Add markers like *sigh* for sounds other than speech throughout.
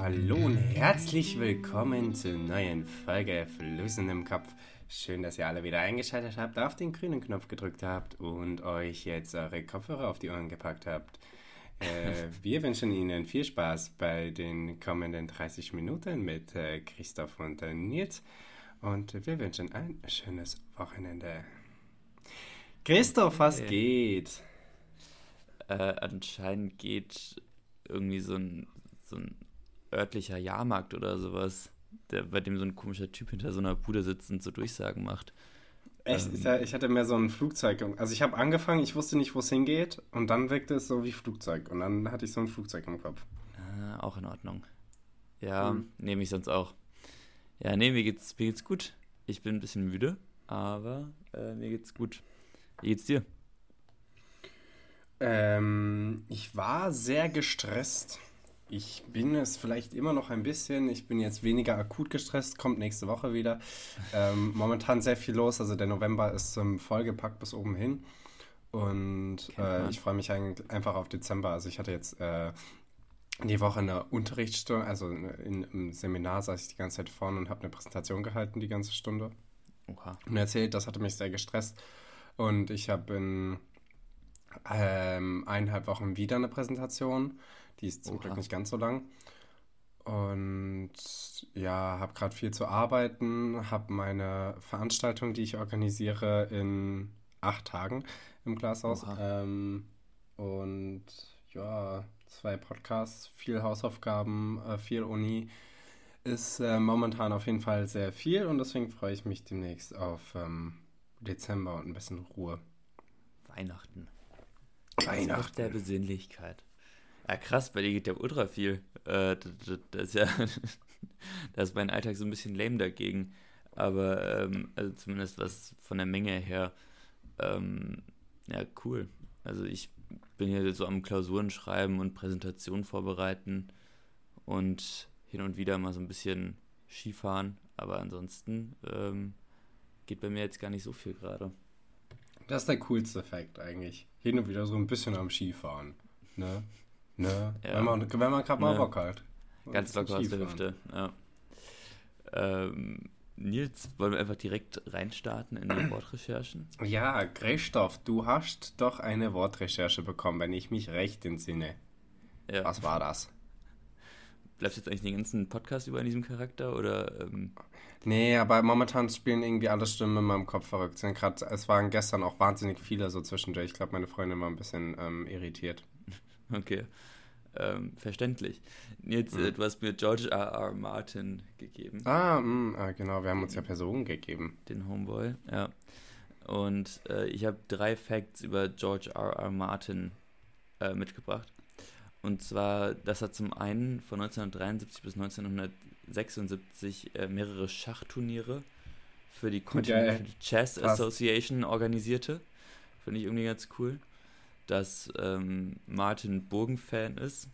Hallo und herzlich willkommen zur neuen Folge Flüssen im Kopf. Schön, dass ihr alle wieder eingeschaltet habt, auf den grünen Knopf gedrückt habt und euch jetzt eure Kopfhörer auf die Ohren gepackt habt. Äh, *laughs* wir wünschen Ihnen viel Spaß bei den kommenden 30 Minuten mit äh, Christoph und äh, Nils und wir wünschen ein schönes Wochenende. Christoph, was Hey. geht? Äh, anscheinend geht irgendwie so ein, so ein örtlicher Jahrmarkt oder sowas, der, bei dem so ein komischer Typ hinter so einer Bude sitzt und so Durchsagen macht. Echt, ich, ich hatte mehr so ein Flugzeug. Also ich habe angefangen, ich wusste nicht, wo es hingeht und dann wirkte es so wie Flugzeug und dann hatte ich so ein Flugzeug im Kopf. Ah, auch in Ordnung. Ja, Hm. nehme ich sonst auch. Ja, nee, mir geht's, mir geht's gut. Ich bin ein bisschen müde, aber äh, mir geht's gut. Wie geht's dir? Ähm, ich war sehr gestresst. Ich bin es vielleicht immer noch ein bisschen. Ich bin jetzt weniger akut gestresst, kommt nächste Woche wieder. Ähm, momentan sehr viel los. Also der November ist ähm, vollgepackt bis oben hin. Und äh, ich freue mich einfach auf Dezember. Also ich hatte jetzt äh, die Woche eine Unterrichtsstunde, also in, im Seminar saß ich die ganze Zeit vorne und habe eine Präsentation gehalten, die ganze Stunde. Oha. und erzählt, das hatte mich sehr gestresst. Und ich habe in ähm, eineinhalb Wochen wieder eine Präsentation. Die ist zum Oha. Glück nicht ganz so lang. Und ja, habe gerade viel zu arbeiten, habe meine Veranstaltung, die ich organisiere, in acht Tagen im Glashaus. Ähm, und ja, zwei Podcasts, viel Hausaufgaben, äh, viel Uni. Ist äh, momentan auf jeden Fall sehr viel und deswegen freue ich mich demnächst auf ähm, Dezember und ein bisschen Ruhe. Weihnachten. Das Fest der Weihnachten. Besinnlichkeit. Ja, krass, bei dir geht ja ultra viel. Äh, das, das, das ist ja, *laughs* da ist mein Alltag so ein bisschen lame dagegen. Aber, ähm, also zumindest was von der Menge her, ähm, ja, cool. Also ich bin hier so am Klausuren schreiben und Präsentationen vorbereiten und hin und wieder mal so ein bisschen Skifahren. Aber ansonsten ähm, geht bei mir jetzt gar nicht so viel gerade. Das ist der coolste Effekt eigentlich. Hin und wieder so ein bisschen am Skifahren. Ne? Ne? Ja. Wenn man, wenn man gerade mal Ne. Bock hat. Ganz locker aus der. Hüfte, ja. Ähm, Nils, wollen wir einfach direkt reinstarten in die Wortrecherchen? Ja, Christoph, du hast doch eine Wortrecherche bekommen, wenn ich mich recht entsinne. Ja. Was war das? Bleibst du jetzt eigentlich den ganzen Podcast über in diesem Charakter oder ähm, Nee, aber momentan spielen irgendwie alle Stimmen in meinem Kopf verrückt. Sind grad, es waren gestern auch wahnsinnig viele so zwischendurch. Ich glaube, meine Freundin war ein bisschen ähm, irritiert. Okay. Ähm, verständlich. Nils, äh, du hast mir George R. R. Martin gegeben, Ah, mh, ah, genau, wir haben uns ja Personen gegeben. den Homeboy, ja. Und äh, ich habe drei Facts über George R. R. Martin äh, mitgebracht. Und zwar, dass er zum einen von 1973 bis 1976 äh, mehrere Schachturniere für die Continental Chess Krass. Association organisierte. Finde ich irgendwie ganz cool. Dass ähm, Martin Burgen-Fan ist.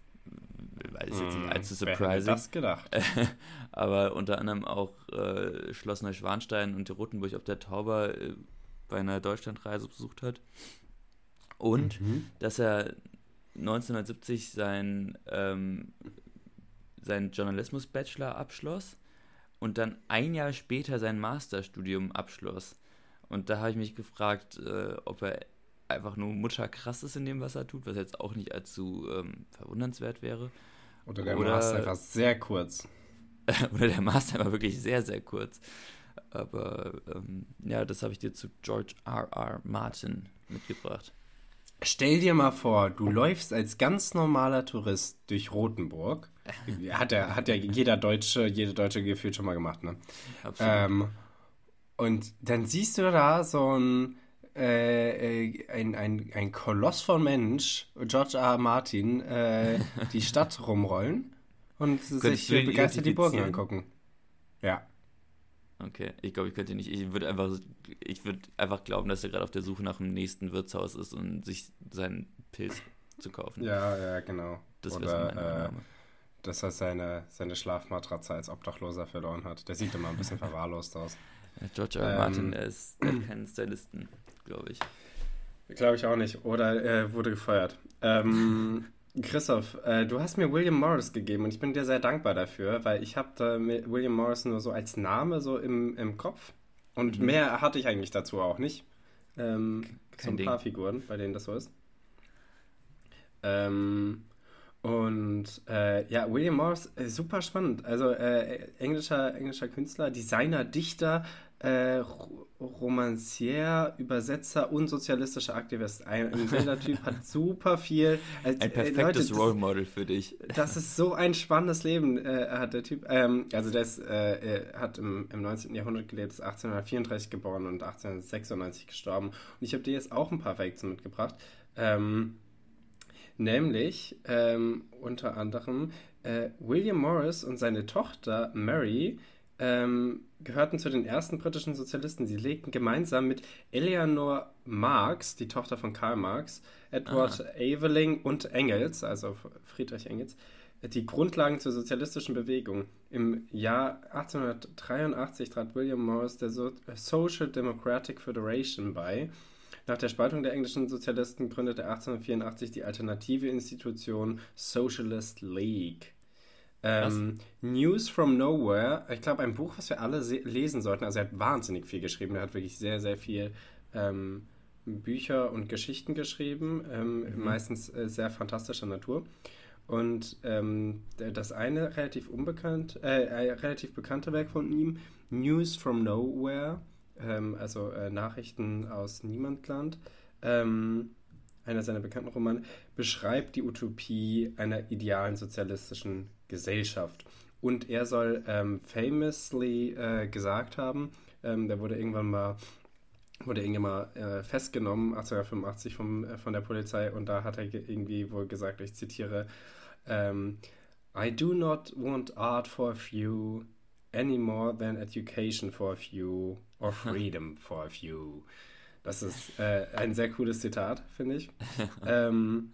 Weiß ich jetzt nicht Hm, allzu wer hätte surprising. das gedacht? *laughs* Aber unter anderem auch äh, Schloss Neuschwanstein und die Rotenburg auf der Tauber äh, bei einer Deutschlandreise besucht hat. Und Mhm. dass er 1970 sein, ähm, seinen Journalismus-Bachelor abschloss und dann ein Jahr später sein Masterstudium abschloss. Und da habe ich mich gefragt, äh, ob er einfach nur mutterkrass ist in dem, was er tut, was jetzt auch nicht allzu ähm, verwundernswert wäre. Oder der Oder- Master einfach sehr kurz. *laughs* Oder der Master war wirklich sehr, sehr kurz. Aber ähm, ja, das habe ich dir zu George R. R. Martin mitgebracht. Stell dir mal vor, du läufst als ganz normaler Tourist durch Rothenburg. *laughs* Hat ja, hat ja jeder Deutsche, jede Deutsche gefühlt schon mal gemacht, ne? Absolut. Ähm, und dann siehst du da so ein, äh, äh, ein, ein, ein Koloss von Mensch, George R. R. Martin, äh, die Stadt *laughs* rumrollen und sich begeistert die Burgen angucken. Ja. Okay, ich glaube, ich könnte nicht. Ich würde einfach, ich würde einfach glauben, dass er gerade auf der Suche nach dem nächsten Wirtshaus ist und sich seinen Pilz zu kaufen. Ja, ja, genau. Das wäre so äh, dass er seine, seine Schlafmatratze als Obdachloser verloren hat. Der sieht immer ein bisschen *laughs* verwahrlost aus. George R. Ähm, Martin, der ist der keinen Stylisten, glaube ich. Glaube ich auch nicht. Oder er wurde gefeuert. Ähm, *laughs* Christoph, äh, du hast mir William Morris gegeben und ich bin dir sehr dankbar dafür, weil ich habe William Morris nur so als Name so im, im Kopf und mhm. mehr hatte ich eigentlich dazu auch nicht. Ähm, so ein Ding. paar Figuren, bei denen das so ist. Ähm, und äh, ja, William Morris, äh, super spannend. Also äh, englischer, englischer Künstler, Designer, Dichter, äh, Romancier, Übersetzer und sozialistischer Aktivist. Ein, ein wilder Typ hat *laughs* super viel. Äh, ein perfektes Leute, Role Model für dich. Das ist so ein spannendes Leben, äh, hat der Typ. Ähm, also der ist, äh, hat im, im 19. Jahrhundert gelebt, ist 1834 geboren und 1896 gestorben. Und ich habe dir jetzt auch ein paar Facts mitgebracht. Ähm, nämlich ähm, unter anderem äh, William Morris und seine Tochter Mary ähm, gehörten zu den ersten britischen Sozialisten. Sie legten gemeinsam mit Eleanor Marx, die Tochter von Karl Marx, Edward Aha. Aveling und Engels, also Friedrich Engels, die Grundlagen zur sozialistischen Bewegung. Im Jahr 1883 trat William Morris der Social Democratic Federation bei. Nach der Spaltung der englischen Sozialisten gründete er 1884 die alternative Institution Socialist League. Ähm, News from Nowhere, ich glaube, ein Buch, was wir alle lesen sollten. Also, er hat wahnsinnig viel geschrieben. Er hat wirklich sehr, sehr viel ähm, Bücher und Geschichten geschrieben, ähm, mhm. meistens äh, sehr fantastischer Natur. Und ähm, das eine relativ unbekannt, äh, relativ bekannte Werk von ihm, News from Nowhere, ähm, also äh, Nachrichten aus Niemandland, ähm, einer seiner bekannten Romane, beschreibt die Utopie einer idealen sozialistischen Gesellschaft. Und er soll ähm, famously äh, gesagt haben, ähm, der wurde irgendwann mal wurde irgendwann mal äh, festgenommen, 1885 vom, äh, von der Polizei, und da hat er irgendwie wohl gesagt, ich zitiere, ähm, I do not want art for a few any more than education for a few or *laughs* freedom for a few. Das ist äh, ein sehr cooles Zitat, finde ich. *laughs* ähm,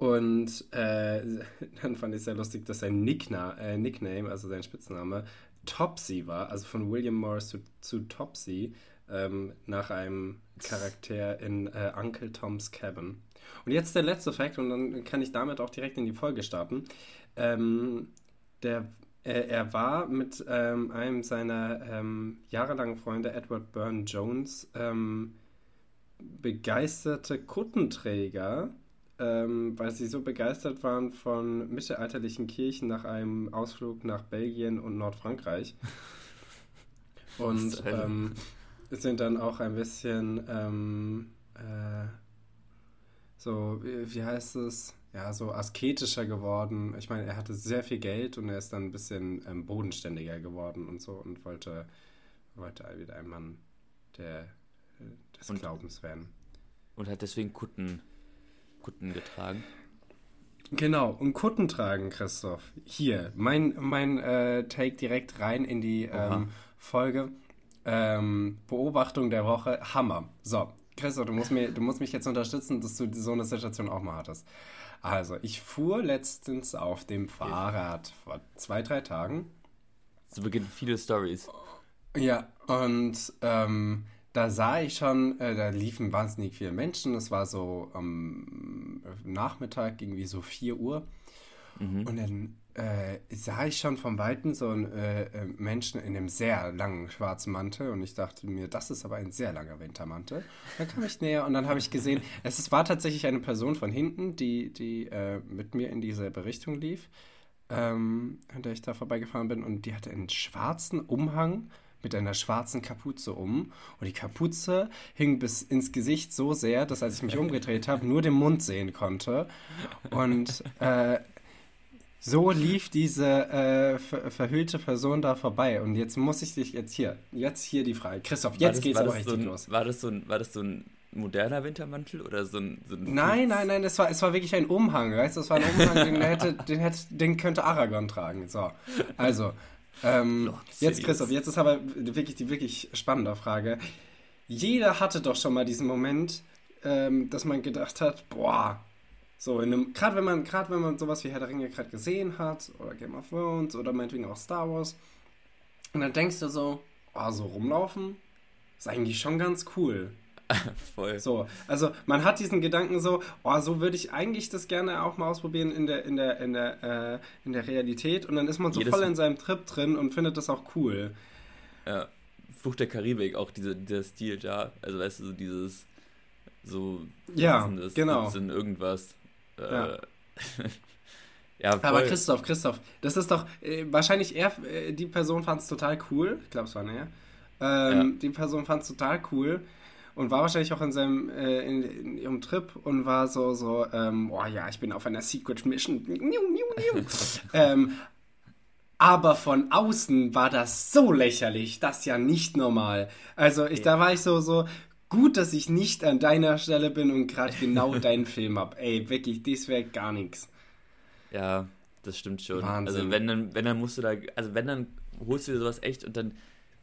und äh, *laughs* dann fand ich sehr lustig, dass sein Nickna äh, Nickname, also sein Spitzname, Topsy war, also von William Morris zu, zu Topsy, ähm, nach einem Charakter in äh, Uncle Tom's Cabin. Und jetzt der letzte Fakt, und dann kann ich damit auch direkt in die Folge starten. Ähm, der, äh, er war mit ähm, einem seiner ähm, jahrelangen Freunde, Edward Burne Jones, ähm, begeisterte Kuttenträger ähm, weil sie so begeistert waren von mittelalterlichen Kirchen nach einem Ausflug nach Belgien und Nordfrankreich. *laughs* und ähm, sind dann auch ein bisschen ähm, äh, so, wie, heißt es? Ja, so asketischer geworden. Ich meine, er hatte sehr viel Geld und er ist dann ein bisschen ähm, bodenständiger geworden und so und wollte, wollte wieder ein Mann der, des und, Glaubens werden. Und hat deswegen Kutten Kutten getragen. Genau, und Kutten tragen, Christoph. Hier, mein, mein äh, Take direkt rein in die ähm, Folge. Ähm, Beobachtung der Woche, Hammer. So, Christoph, du musst, mir, du musst mich jetzt unterstützen, dass du so eine Situation auch mal hattest. Also, ich fuhr letztens auf dem Fahrrad vor zwei, drei Tagen. So beginnen viele Stories. Ja, und ähm, da sah ich schon, äh, da liefen wahnsinnig viele Menschen. Es war so am Nachmittag, irgendwie so 4 Uhr. Mhm. Und dann äh, sah ich schon von Weitem so einen äh, äh, Menschen in einem sehr langen schwarzen Mantel. Und ich dachte mir, das ist aber ein sehr langer Wintermantel. Dann kam ich näher und dann habe ich gesehen, es war tatsächlich eine Person von hinten, die, die äh, mit mir in dieselbe Richtung lief, ähm, an der ich da vorbeigefahren bin. Und die hatte einen schwarzen Umhang mit einer schwarzen Kapuze um. Und die Kapuze hing bis ins Gesicht so sehr, dass als ich mich umgedreht habe, nur den Mund sehen konnte. Und äh, so lief diese äh, ver verhüllte Person da vorbei. Und jetzt muss ich dich jetzt hier, jetzt hier die Frage. Christoph, jetzt das, geht's aber richtig so ein, los. War das, so ein, war das so ein moderner Wintermantel oder so ein. So ein nein, nein, nein, es war, es war wirklich ein Umhang, weißt du? Es war ein Umhang, den, hätte, den, hätte, den könnte Aragorn tragen. So. Also, ähm, jetzt, Christoph, jetzt ist aber wirklich die wirklich spannende Frage. Jeder hatte doch schon mal diesen Moment, ähm, dass man gedacht hat, boah, so gerade wenn man, gerade wenn man sowas wie Herr der Ringe gerade gesehen hat, oder Game of Thrones, oder meinetwegen auch Star Wars, und dann denkst du so, oh, so rumlaufen ist eigentlich schon ganz cool. *laughs* Voll. So, also man hat diesen Gedanken so, oh, so würde ich eigentlich das gerne auch mal ausprobieren in der, in der, in der, äh, in der Realität und dann ist man so Jedes voll in seinem Trip drin und findet das auch cool. Ja, Flucht der Karibik, auch diese, dieser Stil da, also weißt du, so dieses, so, ja, das, genau. in irgendwas. Äh, ja. *laughs* ja Aber Christoph, Christoph, das ist doch, äh, wahrscheinlich er, äh, die Person fand es total cool, ich glaube es war näher, ähm, ja. die Person fand es total cool und war wahrscheinlich auch in seinem äh, in, in, ihrem Trip und war so so ähm, oh ja ich bin auf einer Secret Mission. *laughs* Ähm, aber von außen war das so lächerlich das ist ja nicht normal. Also ich da war ich so so gut dass ich nicht an deiner Stelle bin und gerade genau *laughs* deinen Film hab. Ey wirklich das wäre gar nichts ja das stimmt schon. Wahnsinn. also wenn dann wenn dann musst du da also wenn dann holst du dir sowas echt und dann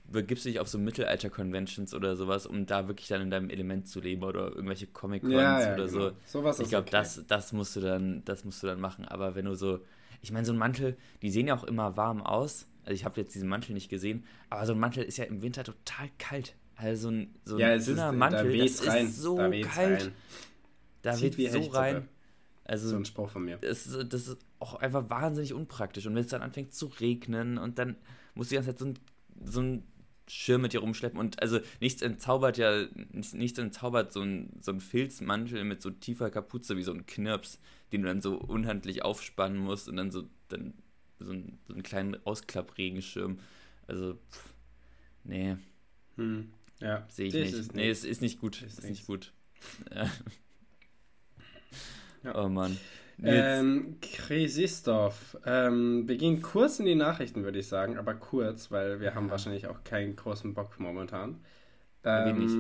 begibst du dich auf so Mittelalter-Conventions oder sowas, um da wirklich dann in deinem Element zu leben oder irgendwelche Comic-Cons ja, ja, oder genau. so. Sowas ich glaube, okay. das, das musst du dann, das musst du dann machen. Aber wenn du so, ich meine, so ein Mantel, die sehen ja auch immer warm aus. Also ich habe jetzt diesen Mantel nicht gesehen, aber so ein Mantel ist ja im Winter total kalt. Also so ein, so ein ja, dünner ist, Mantel, da das rein. ist so da kalt. Rein. Da weht so rein. Also, so ein Spruch von mir. Das, das ist auch einfach wahnsinnig unpraktisch. Und wenn es dann anfängt zu regnen und dann musst du die ganze Zeit so ein, so ein Schirm mit dir rumschleppen. Und also nichts entzaubert ja, nichts, nichts entzaubert so ein, so ein Filzmantel mit so tiefer Kapuze wie so ein Knirps, den du dann so unhandlich aufspannen musst und dann so, dann so, ein, so einen kleinen Ausklappregenschirm. Also, pff, nee. Hm. Ja. Sehe ich nicht. Ist nee, es ist nicht gut. Ist, ist nicht gut. *laughs* Ja. Oh Mann. Ähm, Christoph, ähm, wir gehen kurz in die Nachrichten, würde ich sagen, aber kurz, weil wir haben wahrscheinlich auch keinen großen Bock momentan. Ähm, wenig.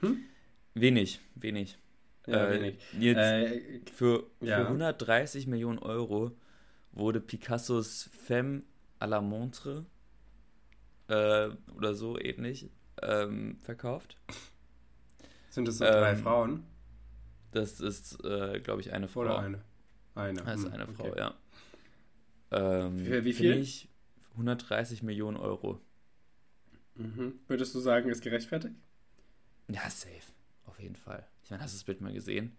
Hm? Wenig, wenig. Ja, äh, wenig. Jetzt äh, für, für ja. 130 Millionen Euro wurde Picassos Femme à la Montre äh, oder so ähnlich ähm, verkauft. Sind das so drei ähm, Frauen? Das ist, äh, glaube ich, eine Frau. Oder eine? Eine. Das ist hm, eine okay. Frau, ja. Ähm, Für wie viel? Ich 130 Millionen Euro. Mhm. Würdest du sagen, ist gerechtfertigt? Ja, safe. Auf jeden Fall. Ich meine, hast du das Bild mal gesehen?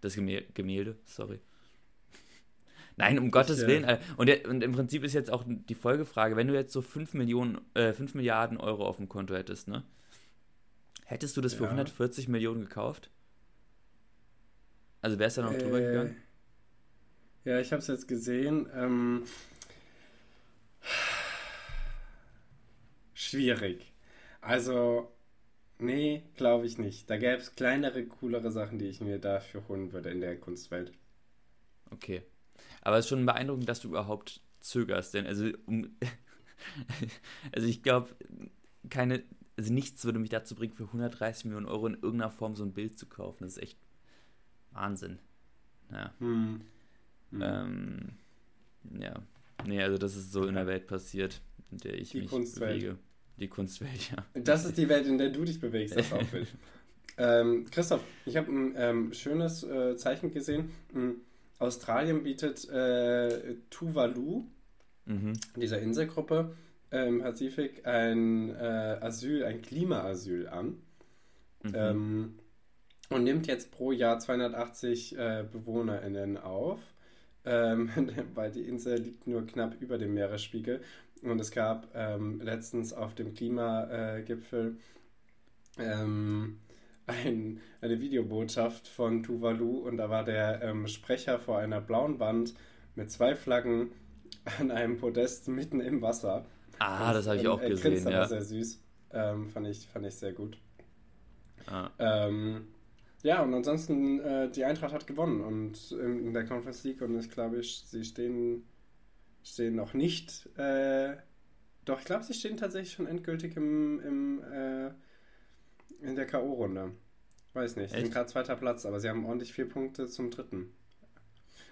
Das Gemälde, sorry. *laughs* Nein, um ich, Gottes äh, Willen. Äh, und, und, im Prinzip ist jetzt auch die Folgefrage, wenn du jetzt so 5 Millionen, äh, 5 Milliarden Euro auf dem Konto hättest, ne? Hättest du das für ja. 140 Millionen gekauft? Also wer ist da noch äh, drüber gegangen? Ja, ich habe es jetzt gesehen. Ähm, schwierig. Also, nee, glaube ich nicht. Da gäbe es kleinere, coolere Sachen, die ich mir dafür holen würde in der Kunstwelt. Okay. Aber es ist schon beeindruckend, dass du überhaupt zögerst, denn also um, *laughs* also ich glaube, keine, also nichts würde mich dazu bringen, für 130 Millionen Euro in irgendeiner Form so ein Bild zu kaufen. Das ist echt Wahnsinn. Ja. Hm. Hm. Ähm, ja. Nee, also das ist so in der Welt passiert, in der ich die mich Kunstwelt. bewege. Die Kunstwelt, ja. Das ist die Welt, in der du dich bewegst, das auch will. *laughs* ähm, Christoph, ich habe ein ähm, schönes äh, Zeichen gesehen. Mhm. Australien bietet äh, Tuvalu, mhm. dieser Inselgruppe äh, im Pazifik, ein äh, Asyl, ein Klimaasyl an. Mhm. Und nimmt jetzt pro Jahr 280 äh, BewohnerInnen auf, ähm, *laughs* weil die Insel liegt nur knapp über dem Meeresspiegel. Und es gab ähm, letztens auf dem Klimagipfel ähm, ein, eine Videobotschaft von Tuvalu und da war der ähm, Sprecher vor einer blauen Wand mit zwei Flaggen an einem Podest mitten im Wasser. Ah, das, habe ich auch gesehen. Das war sehr süß. Ähm, fand, ich, fand ich sehr gut. Ah. Ähm, ja, und ansonsten, äh, die Eintracht hat gewonnen und in, in der Conference League und ich glaube, sie stehen, stehen noch nicht. Äh, doch, ich glaube, sie stehen tatsächlich schon endgültig im, im, äh, in der K.O.-Runde. Weiß nicht, sie sind gerade zweiter Platz, aber sie haben ordentlich vier Punkte zum dritten.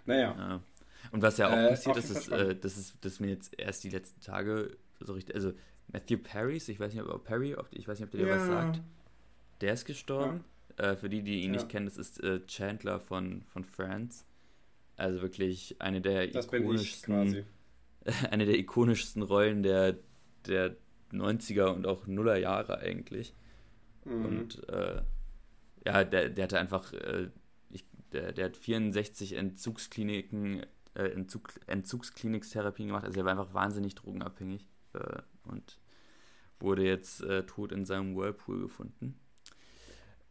Naja. Ja. Und was ja auch äh, passiert ist, ist, äh, das ist, dass mir jetzt erst die letzten Tage so richtig, also Matthew Parrys, ich weiß nicht, ob Perry, ich weiß nicht, ob der dir ja. was sagt, der ist gestorben. Ja. Äh, für die, die ihn ja. nicht kennen, das ist äh, Chandler von, von Friends. Also wirklich eine der das ikonischsten, *laughs* eine der ikonischsten Rollen der, der 90er und auch Nuller Jahre eigentlich. Mhm. Und äh, ja, der, der hatte einfach, äh, ich, der, der hat 64 Entzugskliniken, äh, Entzug, Entzugsklinikstherapien gemacht. Also er war einfach wahnsinnig drogenabhängig und wurde jetzt tot in seinem Whirlpool gefunden.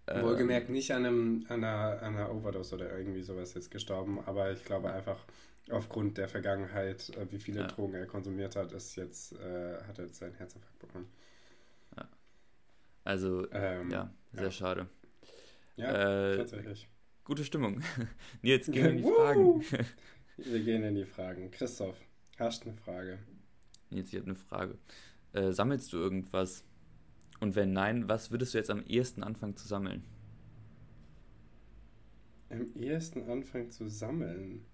Wohlgemerkt nicht an, einem, an, einer, an einer Overdose oder irgendwie sowas jetzt gestorben, aber ich glaube einfach aufgrund der Vergangenheit, äh, wie viele ja. Drogen er konsumiert hat, ist jetzt, äh, hat er jetzt seinen Herzinfarkt bekommen. Ja. Also, ähm, ja, sehr ja. schade. Ja, äh, tatsächlich. Gute Stimmung. *laughs* Jetzt gehen wir in die *laughs* Fragen. *laughs* wir gehen in die Fragen. Christoph, hast du eine Frage? Jetzt, ich habe eine Frage. Äh, sammelst du irgendwas? Und wenn nein, was würdest du jetzt am ehesten anfangen zu sammeln? Am ehesten anfangen zu sammeln?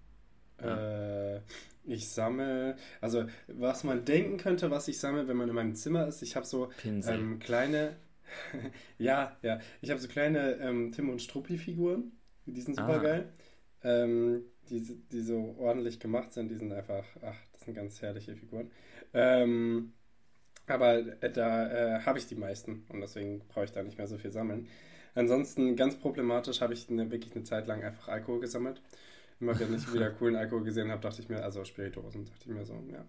Ja. Äh, ich sammle, also was man denken könnte, was ich sammle, wenn man in meinem Zimmer ist, ich habe so ähm, kleine, *laughs* ja, ja, ich habe so kleine ähm, Tim und Struppi-Figuren, die sind super ah. geil, ähm, die, die so ordentlich gemacht sind, die sind einfach, ach, das sind ganz herrliche Figuren. Ähm, aber äh, da äh, habe ich die meisten und deswegen brauche ich da nicht mehr so viel sammeln. Ansonsten ganz problematisch habe ich eine, wirklich eine Zeit lang einfach Alkohol gesammelt immer wenn ich wieder *laughs* coolen Alkohol gesehen habe, dachte ich mir, also Spirituosen, dachte ich mir so, ja.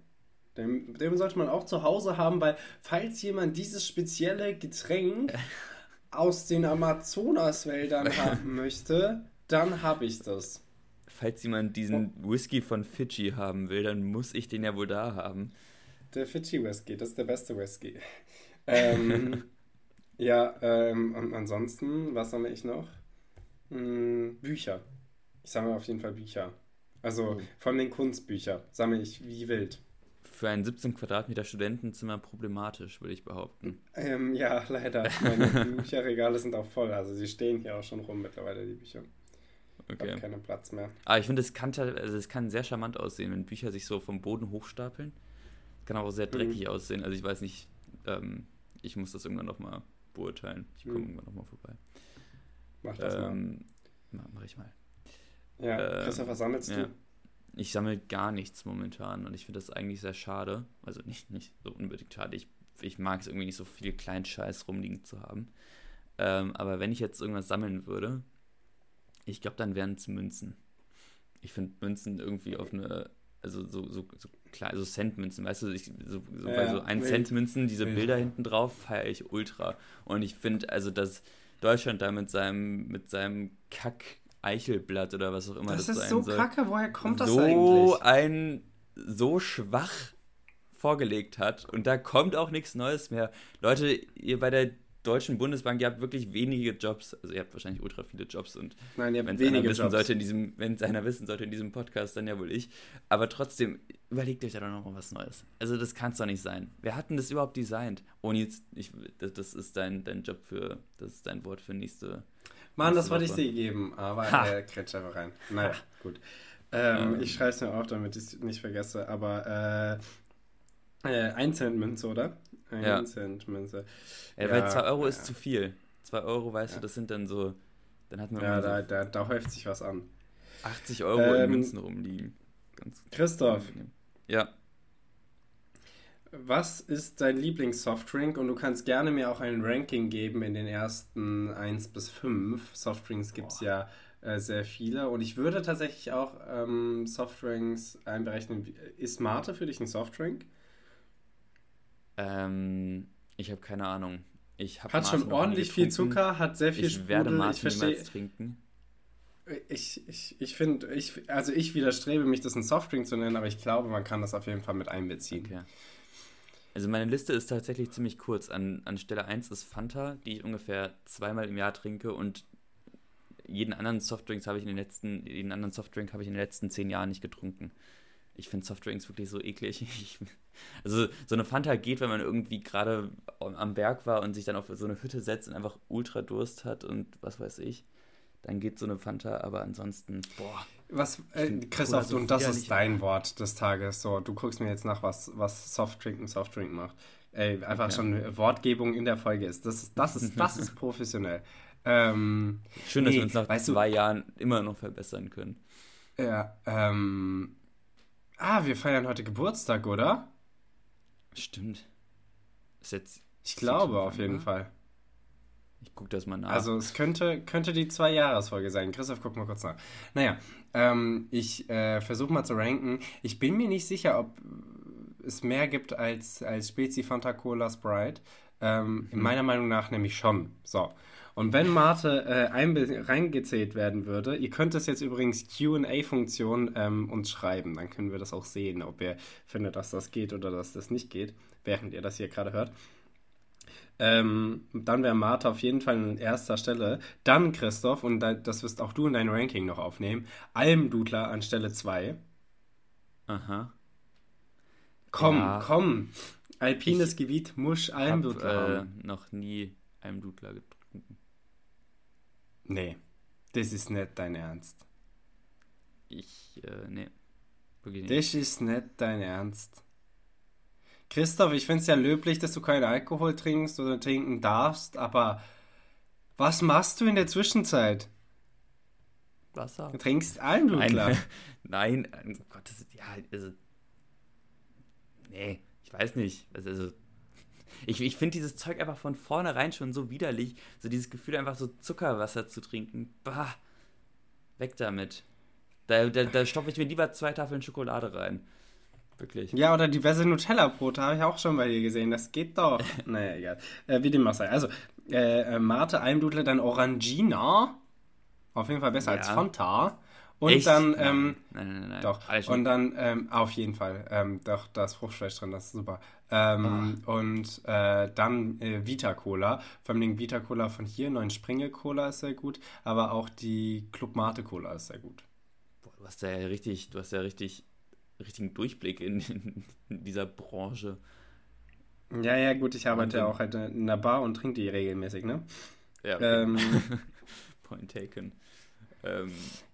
Den, den sollte man auch zu Hause haben, weil falls jemand dieses spezielle Getränk *laughs* aus den Amazonaswäldern *laughs* haben möchte, dann habe ich das. Falls jemand diesen Whisky von Fidschi haben will, dann muss ich den ja wohl da haben. Der Fidschi Whisky, das ist der beste Whisky. Ähm, *laughs* ja, ähm, und ansonsten, was sammle ich noch? Hm, Bücher. Ich sammle auf jeden Fall Bücher. Also mhm. von den Kunstbüchern sammle ich wie wild. Für ein 17 Quadratmeter Studentenzimmer problematisch, würde ich behaupten. Ähm, ja, leider. *laughs* Meine Bücherregale sind auch voll. Also sie stehen hier auch schon rum mittlerweile, die Bücher. Okay. Ich habe keinen Platz mehr. Aber ich finde, es kann, also es kann sehr charmant aussehen, wenn Bücher sich so vom Boden hochstapeln. Kann auch sehr dreckig mhm. aussehen. Also ich weiß nicht, ähm, ich muss das irgendwann nochmal beurteilen. Ich komme mhm. irgendwann nochmal vorbei. Mach das ähm, mal. Mach ich mal. Ja, äh, Christoph, was sammelst ja. du? Ich sammle gar nichts momentan und ich finde das eigentlich sehr schade. Also nicht, nicht so unbedingt schade. Ich, ich mag es irgendwie nicht so viel Kleinscheiß rumliegen zu haben. Ähm, aber wenn ich jetzt irgendwas sammeln würde, ich glaube, dann wären es Münzen. Ich finde Münzen irgendwie auf eine, also so, so, so klar, so Centmünzen, weißt du, ich, so, so ja, bei so 1 Cent Münzen, diese wild. Bilder hinten drauf, feiere ich ultra. Und ich finde, also, dass Deutschland da mit seinem, mit seinem Kack Eichelblatt oder was auch immer das, das ist so soll, kacke, woher kommt das so eigentlich? So ein, so schwach vorgelegt hat und da kommt auch nichts Neues mehr. Leute, ihr bei der Deutschen Bundesbank, ihr habt wirklich wenige Jobs, also ihr habt wahrscheinlich ultra viele Jobs und Nein, ihr habt wenige wissen Jobs. sollte in diesem, wenn es einer wissen sollte in diesem Podcast, dann ja wohl ich. Aber trotzdem, überlegt euch da doch nochmal was Neues. Also das kann es doch nicht sein. Wer hat denn das überhaupt designt? Ohne jetzt, ich, das, das, ist dein, dein Job für, das ist dein Wort für nächste Mann, das wollte ich dir geben, aber er äh, kretsch einfach rein. Naja, gut. Ähm, ähm. Ich schreibe es mir auf, damit ich es nicht vergesse, aber äh, äh, 1 Cent Münze, oder? 1 ja. Cent Münze. Ja, ja, weil 2 Euro ist zu viel. 2 Euro, weißt du, das sind dann so. Dann hat man ja, da, so da, da häuft sich was an. 80 Euro ähm, in Münzen rumliegen. Ganz Christoph. Ja. Was ist dein Lieblings-Softdrink? Und du kannst gerne mir auch ein Ranking geben in den ersten 1 bis 5. Softdrinks gibt es ja äh, sehr viele. Und ich würde tatsächlich auch ähm, Softdrinks einberechnen. Ist Mate für dich ein Softdrink? Ähm, ich habe keine Ahnung. Ich hat schon ordentlich viel Zucker, hat sehr viel ich Sprudel. Werde Mate ich verstehe. trinken. Ich, ich, ich finde, ich, also ich widerstrebe mich, das ein Softdrink zu nennen, aber ich glaube, man kann das auf jeden Fall mit einbeziehen. Okay. Also meine Liste ist tatsächlich ziemlich kurz. An, an Stelle 1 ist Fanta, die ich ungefähr zweimal im Jahr trinke und jeden anderen Softdrinks habe ich in den letzten, jeden anderen Softdrink habe ich in den letzten zehn Jahren nicht getrunken. Ich finde Softdrinks wirklich so eklig. *laughs* Ich, also so eine Fanta geht, wenn man irgendwie gerade am Berg war und sich dann auf so eine Hütte setzt und einfach ultra Durst hat und was weiß ich dann geht so eine Fanta, aber ansonsten, boah. Was, äh, Christoph, so und das ist dein Wort des Tages. So, du guckst mir jetzt nach, was, was Softdrink ein Softdrink macht. Ey, einfach okay. schon Wortgebung in der Folge ist. Das ist, das ist, *laughs* das ist professionell. Ähm, Schön, dass nee, wir uns nach zwei du, Jahren immer noch verbessern können. Ja, ähm. Ah, wir feiern heute Geburtstag, oder? Stimmt. Ist jetzt. Ich glaube, auf jeden Fall. Ich gucke das mal nach. Also es könnte, könnte die Zwei-Jahres-Folge sein. Christoph, guck mal kurz nach. Naja, ähm, ich äh, versuche mal zu ranken. Ich bin mir nicht sicher, ob es mehr gibt als, als Spezi Fanta Cola Sprite. Ähm, mhm. Meiner Meinung nach nämlich schon. So. Und wenn Mate äh, reingezählt werden würde, ihr könnt es jetzt übrigens QA-Funktion ähm, uns schreiben, dann können wir das auch sehen, ob ihr findet, dass das geht oder dass das nicht geht, während ihr das hier gerade hört. Ähm, dann wäre Martha auf jeden Fall an erster Stelle. Dann Christoph, und das wirst auch du in dein Ranking noch aufnehmen, Almdudler an Stelle 2. Aha. Komm, ja. komm. Alpines ich Gebiet, Musch, Almdudler. Ich äh, noch nie Almdudler. Nee, das ist nicht dein Ernst. Ich, äh, nee. Wirklich nicht. Das ist nicht dein Ernst. Christoph, ich finde es ja löblich, dass du keinen Alkohol trinkst oder trinken darfst, aber was machst du in der Zwischenzeit? Wasser. Du trinkst Almdudler. Nein, *laughs* nein, oh Gott, das ist, ja, also, nee, ich weiß nicht. Also, ich, ich finde dieses Zeug einfach von vornherein schon so widerlich. So dieses Gefühl, einfach so Zuckerwasser zu trinken. Bah, weg damit. Da, da, da stopfe ich mir lieber zwei Tafeln Schokolade rein. Wirklich. Ja, oder diverse Nutella-Brote habe ich auch schon bei dir gesehen. Das geht doch. *laughs* naja, egal. Äh, wie dem auch sei. Also, äh, äh Mate, Almdudler, dann Orangina. Auf jeden Fall besser ja. als Fanta. Und Echt? dann, ähm, nein, nein, nein, nein. Doch. Und dann, ähm, auf jeden Fall, ähm, doch, da ist Fruchtfleisch drin, das ist super. Ähm, oh. Und äh, dann äh, Vita Cola. Vor allem Vita Cola von hier, Neuen Springe Cola ist sehr gut, aber auch die Club Mate Cola ist sehr gut. Boah, du hast ja richtig, du hast ja richtig, richtigen Durchblick in, in dieser Branche. Ja, ja, gut, ich arbeite ja auch halt in der Bar und trinke die regelmäßig, ne? Ja. Okay. Ähm, *laughs* Point taken. Ähm,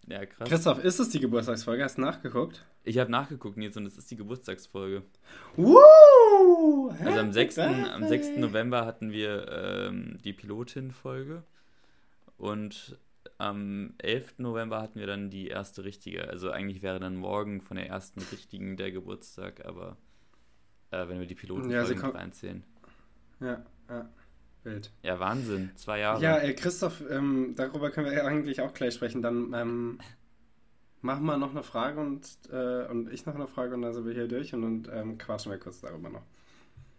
ja, krass. Christoph, ist es die Geburtstagsfolge? Hast du nachgeguckt? Ich habe nachgeguckt, Nils, und es ist die Geburtstagsfolge. Woo! Also am 6. am 6. November hatten wir ähm, die Pilotin-Folge und am 11. November hatten wir dann die erste richtige. Also eigentlich wäre dann morgen von der ersten richtigen der Geburtstag, aber äh, wenn wir die Piloten ja, reinziehen. Ja, ja. Wild. Ja, Wahnsinn. Zwei Jahre. Ja, äh, Christoph, ähm, darüber können wir eigentlich auch gleich sprechen. Dann ähm, machen wir noch eine Frage und, äh, und ich noch eine Frage und dann sind wir hier durch und dann ähm, quatschen wir kurz darüber noch.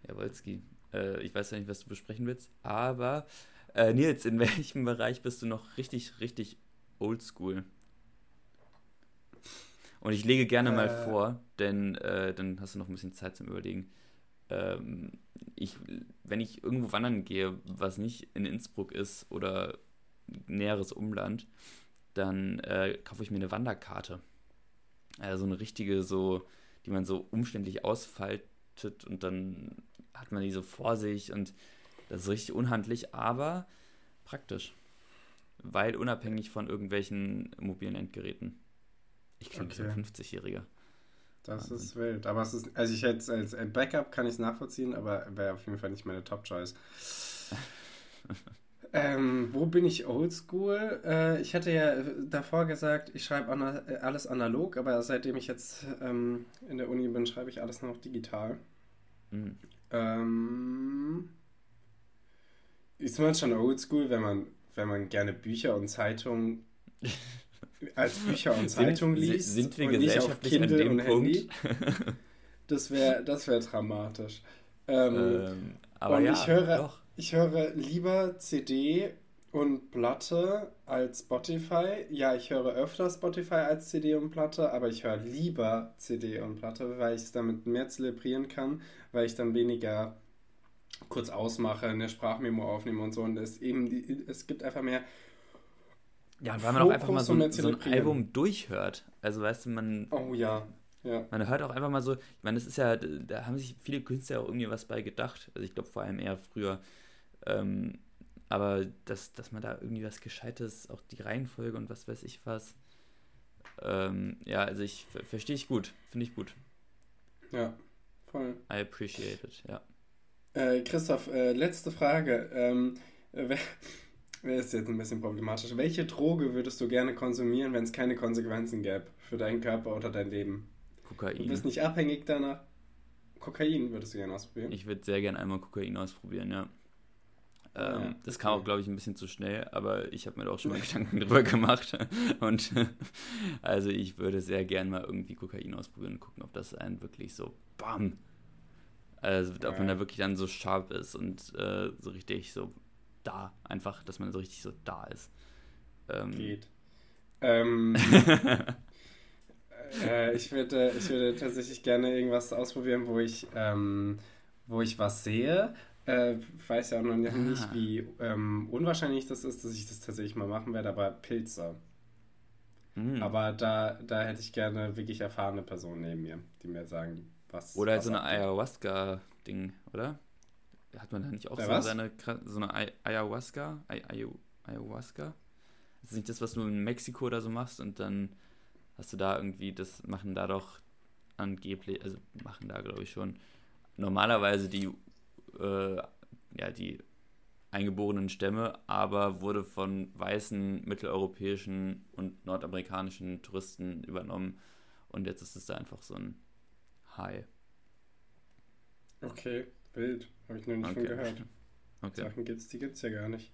Ja, Wolski. Äh, ich weiß ja nicht, was du besprechen willst, aber äh, Nils, in *laughs* welchem Bereich bist du noch richtig, richtig oldschool? Und ich lege gerne mal äh. vor, denn äh, dann hast du noch ein bisschen Zeit zum Überlegen ähm, ich, wenn ich irgendwo wandern gehe, was nicht in Innsbruck ist oder näheres Umland, dann äh, kaufe ich mir eine Wanderkarte. Also eine richtige, so, die man so umständlich ausfaltet und dann hat man die so vor sich und das ist richtig unhandlich, aber praktisch. Weil unabhängig von irgendwelchen mobilen Endgeräten. Ich klinge okay. ein 50-Jähriger. Das ist wild. Aber es ist, also ich hätte als Backup kann ich es nachvollziehen, aber wäre auf jeden Fall nicht meine Top-Choice. *laughs* ähm, wo bin ich oldschool? Äh, ich hatte ja davor gesagt, ich schreibe ana alles analog, aber seitdem ich jetzt ähm, in der Uni bin, schreibe ich alles noch digital. Mhm. Ähm, ist man schon oldschool, wenn man, wenn man gerne Bücher und Zeitungen als Bücher und *laughs* Zeitung liest sind, sind wir und nicht auf Kindle und Punkt? Handy. *laughs* Das wäre das wär dramatisch. Ähm, ähm, aber und ja, ich höre, doch. Ich höre lieber CD und Platte als Spotify. Ja, ich höre öfter Spotify als CD und Platte, aber ich höre lieber CD und Platte, weil ich es damit mehr zelebrieren kann, weil ich dann weniger kurz ausmache, eine Sprachmemo aufnehme und so. Und es eben, die, es gibt einfach mehr ja, und weil man auch einfach mal so, ein, so ein Album durchhört. Also weißt du, man. Oh ja. Ja. Man hört auch einfach mal so, ich meine, das ist ja, da haben sich viele Künstler auch irgendwie was bei gedacht. Also ich glaube vor allem eher früher. Ähm, aber dass, dass man da irgendwie was Gescheites, auch die Reihenfolge und was weiß ich was. Ähm, ja, also ich verstehe ich gut, finde ich gut. Ja, voll. I appreciate it, ja. Äh, Christoph, äh, letzte Frage. Ähm, wer, das ist jetzt ein bisschen problematisch. Welche Droge würdest du gerne konsumieren, wenn es keine Konsequenzen gäbe für deinen Körper oder dein Leben? Kokain. Du bist nicht abhängig danach. Kokain würdest du gerne ausprobieren? Ich würde sehr gerne einmal Kokain ausprobieren, ja. Ähm, ja, das kam auch, glaube ich, ein bisschen zu schnell, aber ich habe mir da auch schon mal *laughs* Gedanken drüber gemacht. Und *laughs* also ich würde sehr gern mal irgendwie Kokain ausprobieren und gucken, ob das einen wirklich so BAM. Also ob ja. man da wirklich dann so scharf ist und äh, so richtig so da. Einfach, dass man so richtig so da ist. Ähm, Geht. Ähm, *laughs* äh, ich, würde, ich würde tatsächlich gerne irgendwas ausprobieren, wo ich, ähm, wo ich was sehe. Äh, weiß ja auch noch nicht, ah. wie ähm, unwahrscheinlich das ist, dass ich das tatsächlich mal machen werde, aber Pilze. Mhm. Aber da, da hätte ich gerne wirklich erfahrene Personen neben mir, die mir sagen, was. Oder halt so eine Ayahuasca-Ding, oder? Hat man da nicht auch so, seine, so eine Ayahuasca? Ayahuasca? Das ist nicht das, was du in Mexiko oder so machst und dann hast du da irgendwie, das machen da doch angeblich, also machen da glaube ich schon normalerweise die, äh, ja, die eingeborenen Stämme, aber wurde von weißen mitteleuropäischen und nordamerikanischen Touristen übernommen und jetzt ist es da einfach so ein High. Okay, wild. Habe ich noch nicht okay. von gehört. *laughs* Okay. Sachen gibt's, die gibt's ja gar nicht.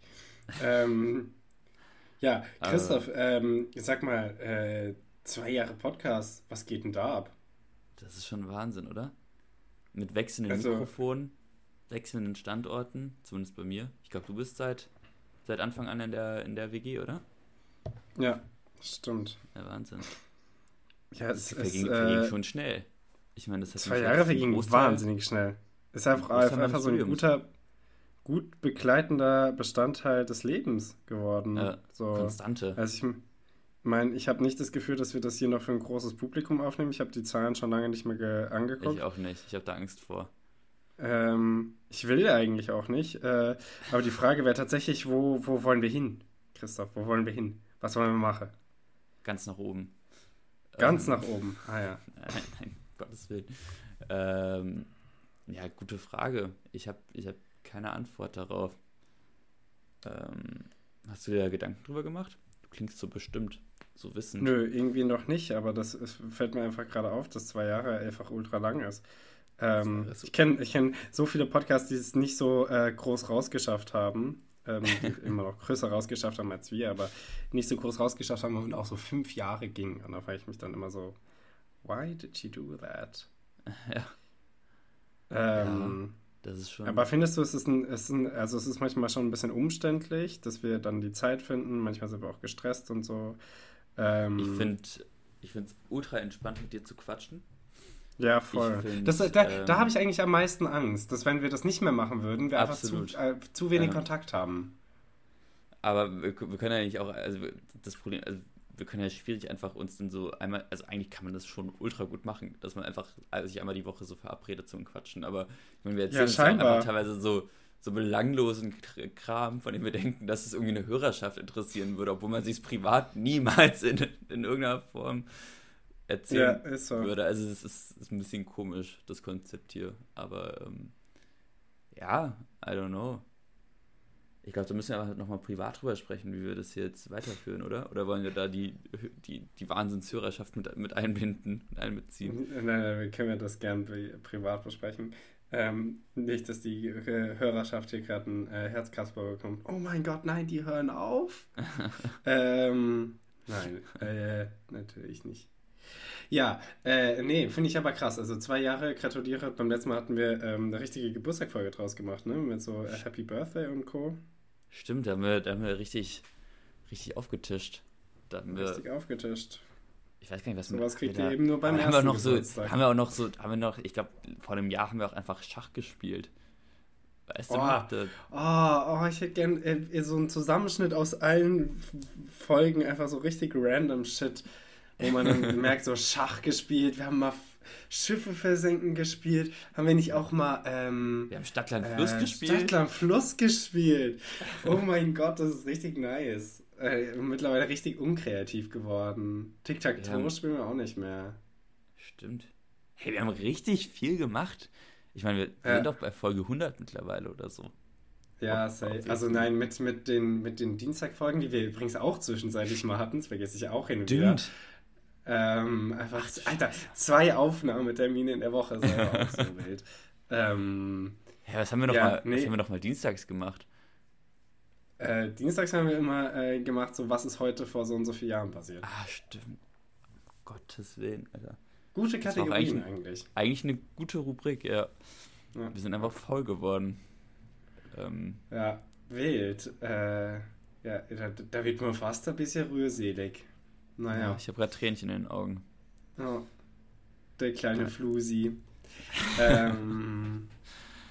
ähm, *laughs* ja, Christoph, ähm, sag mal, äh, zwei Jahre Podcast, was geht denn da ab? Das ist schon Wahnsinn, oder? Mit wechselnden also, Mikrofonen, wechselnden Standorten, zumindest bei mir. Ich glaube, du bist seit, seit Anfang an in der, in der WG, oder? Ja, stimmt. Ja, Wahnsinn. Ja, es, es verging, äh, verging schon schnell. Ich meine, das hat Zwei Jahre vergingen wahnsinnig schnell. Ist einfach, einfach so ein guter, gut begleitender Bestandteil des Lebens geworden. Ja, so. Konstante. Also ich meine, ich habe nicht das Gefühl, dass wir das hier noch für ein großes Publikum aufnehmen. Ich habe die Zahlen schon lange nicht mehr angeguckt. Ich auch nicht. Ich habe da Angst vor. Ähm, ich will eigentlich auch nicht. Äh, aber die Frage wäre tatsächlich, wo, wo wollen wir hin, Christoph? Wo wollen wir hin? Was wollen wir machen? Ganz nach oben. Ganz ähm, nach oben. Ah ja. *laughs* Nein, nein, Gottes Willen. Ähm, ja, gute Frage. Ich habe ich hab keine Antwort darauf. Ähm, hast du dir da Gedanken drüber gemacht? Du klingst so bestimmt, so wissend. Nö, irgendwie noch nicht, aber das ist, fällt mir einfach gerade auf, dass zwei Jahre einfach ultra lang ist. Ähm, ich kenne ich kenn so viele Podcasts, die es nicht so äh, groß rausgeschafft haben. Ähm, *laughs* immer noch größer rausgeschafft haben als wir, aber nicht so groß rausgeschafft haben und auch so fünf Jahre ging. Und da frage ich mich dann immer so, why did she do that? *laughs* Ja. Ähm, ja, das ist schon. Aber findest du, es ist, ein, es ist ein, also es ist manchmal schon ein bisschen umständlich, dass wir dann die Zeit finden. Manchmal sind wir auch gestresst und so. Ähm, ich finde ich es ultra entspannt, mit dir zu quatschen. Ja, voll. Find, das, da ähm, da habe ich eigentlich am meisten Angst, dass wenn wir das nicht mehr machen würden, wir absolut. einfach zu, äh, zu wenig ja. Kontakt haben. Aber wir, wir, können ja nicht auch, also das Problem, also wir können ja schwierig einfach uns dann so einmal, also eigentlich kann man das schon ultra gut machen, dass man einfach also sich einmal die Woche so verabredet zum Quatschen, aber meine, wir erzählen ja, einfach teilweise so, so belanglosen Kram, von dem wir denken, dass es irgendwie eine Hörerschaft interessieren würde, obwohl man sich privat niemals in, in irgendeiner Form erzählen ja, so. würde. Also es ist, ist, ein bisschen komisch, das Konzept hier, aber ähm, ja, I don't know. Ich glaube, da müssen wir aber nochmal privat drüber sprechen, wie wir das jetzt weiterführen, oder? Oder wollen wir da die, die, die Wahnsinnshörerschaft mit, mit einbinden, mit einbeziehen? Nein, nein, wir können das gern privat besprechen. Ähm, nicht, dass die Hörerschaft hier gerade ein äh, Herzkasper bekommt. Oh mein Gott, nein, die hören auf. *laughs* ähm, nein, äh, natürlich nicht. Ja, äh, nee, finde ich aber krass. Also zwei Jahre, gratuliere. Beim letzten Mal hatten wir ähm, eine richtige Geburtstagfolge draus gemacht, ne? Mit so äh, Happy Birthday und Co. Stimmt, da haben wir, da haben wir richtig, richtig aufgetischt. Da haben wir, richtig aufgetischt. Ich weiß gar nicht, was so was kriegt ihr eben nur beim haben ersten wir noch so, Haben wir auch noch so, haben wir noch, ich glaube, vor einem Jahr haben wir auch einfach Schach gespielt. Weißt du, oh, oh, oh, ich hätte gern äh, so einen Zusammenschnitt aus allen Folgen, einfach so richtig random Shit, wo man dann merkt, so Schach gespielt, wir haben mal Schiffe versenken gespielt. Haben wir nicht auch mal. Ähm, wir haben Stadtland Fluss äh, gespielt. Stadtland Fluss gespielt. Oh mein Gott, das ist richtig nice. Äh, mittlerweile richtig unkreativ geworden. Tic-Tac-Toe ja. spielen wir auch nicht mehr. Stimmt. Hey, wir haben richtig viel gemacht. Ich meine, wir ja. sind doch bei Folge 100 mittlerweile oder so. Ja, safe. Also nein, mit, mit den, mit den Dienstagfolgen, die wir übrigens auch zwischenzeitlich mal hatten, das vergesse ich auch hin und Stimmt. wieder. Ähm, einfach, Alter, zwei Aufnahmetermine in der Woche, war auch so wild. Ähm, ja, was haben wir noch, ja, mal, nee. was haben wir noch mal dienstags gemacht? Äh, dienstags haben wir immer äh, gemacht, so was ist heute vor so und so vielen Jahren passiert. Ah, stimmt. Gottes Willen, Alter. Gute Kategorien eigentlich- eigentlich. Eigentlich eine gute Rubrik, ja. Ja. Wir sind einfach faul geworden. Ähm, Ja, wild. Äh, ja, da, da wird man fast ein bisschen rührselig. Ja. Naja, Ich habe gerade Tränchen in den Augen. ja. der kleine Ja. Flusi. *laughs* ähm,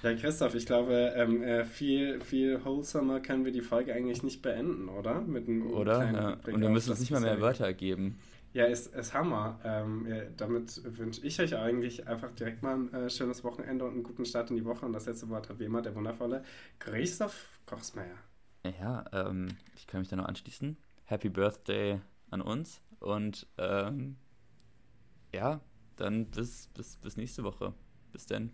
ja, Christoph, ich glaube, ähm, äh, viel, viel wholesomer können wir die Folge eigentlich nicht beenden, oder? Mit einem Oder? Ja. Und wir müssen uns nicht mal mehr. Wörter geben. Ja, ist, ist Hammer. Ähm, ja, damit wünsche ich euch eigentlich einfach direkt mal ein äh, schönes Wochenende und einen guten Start in die Woche. Und das letzte Wort hat wie immer der wundervolle Christoph Kochsmeier. Ja, ähm, ich kann mich da noch anschließen. Happy Birthday an uns. Und ähm, ja, dann bis, bis, bis nächste Woche. Bis dann.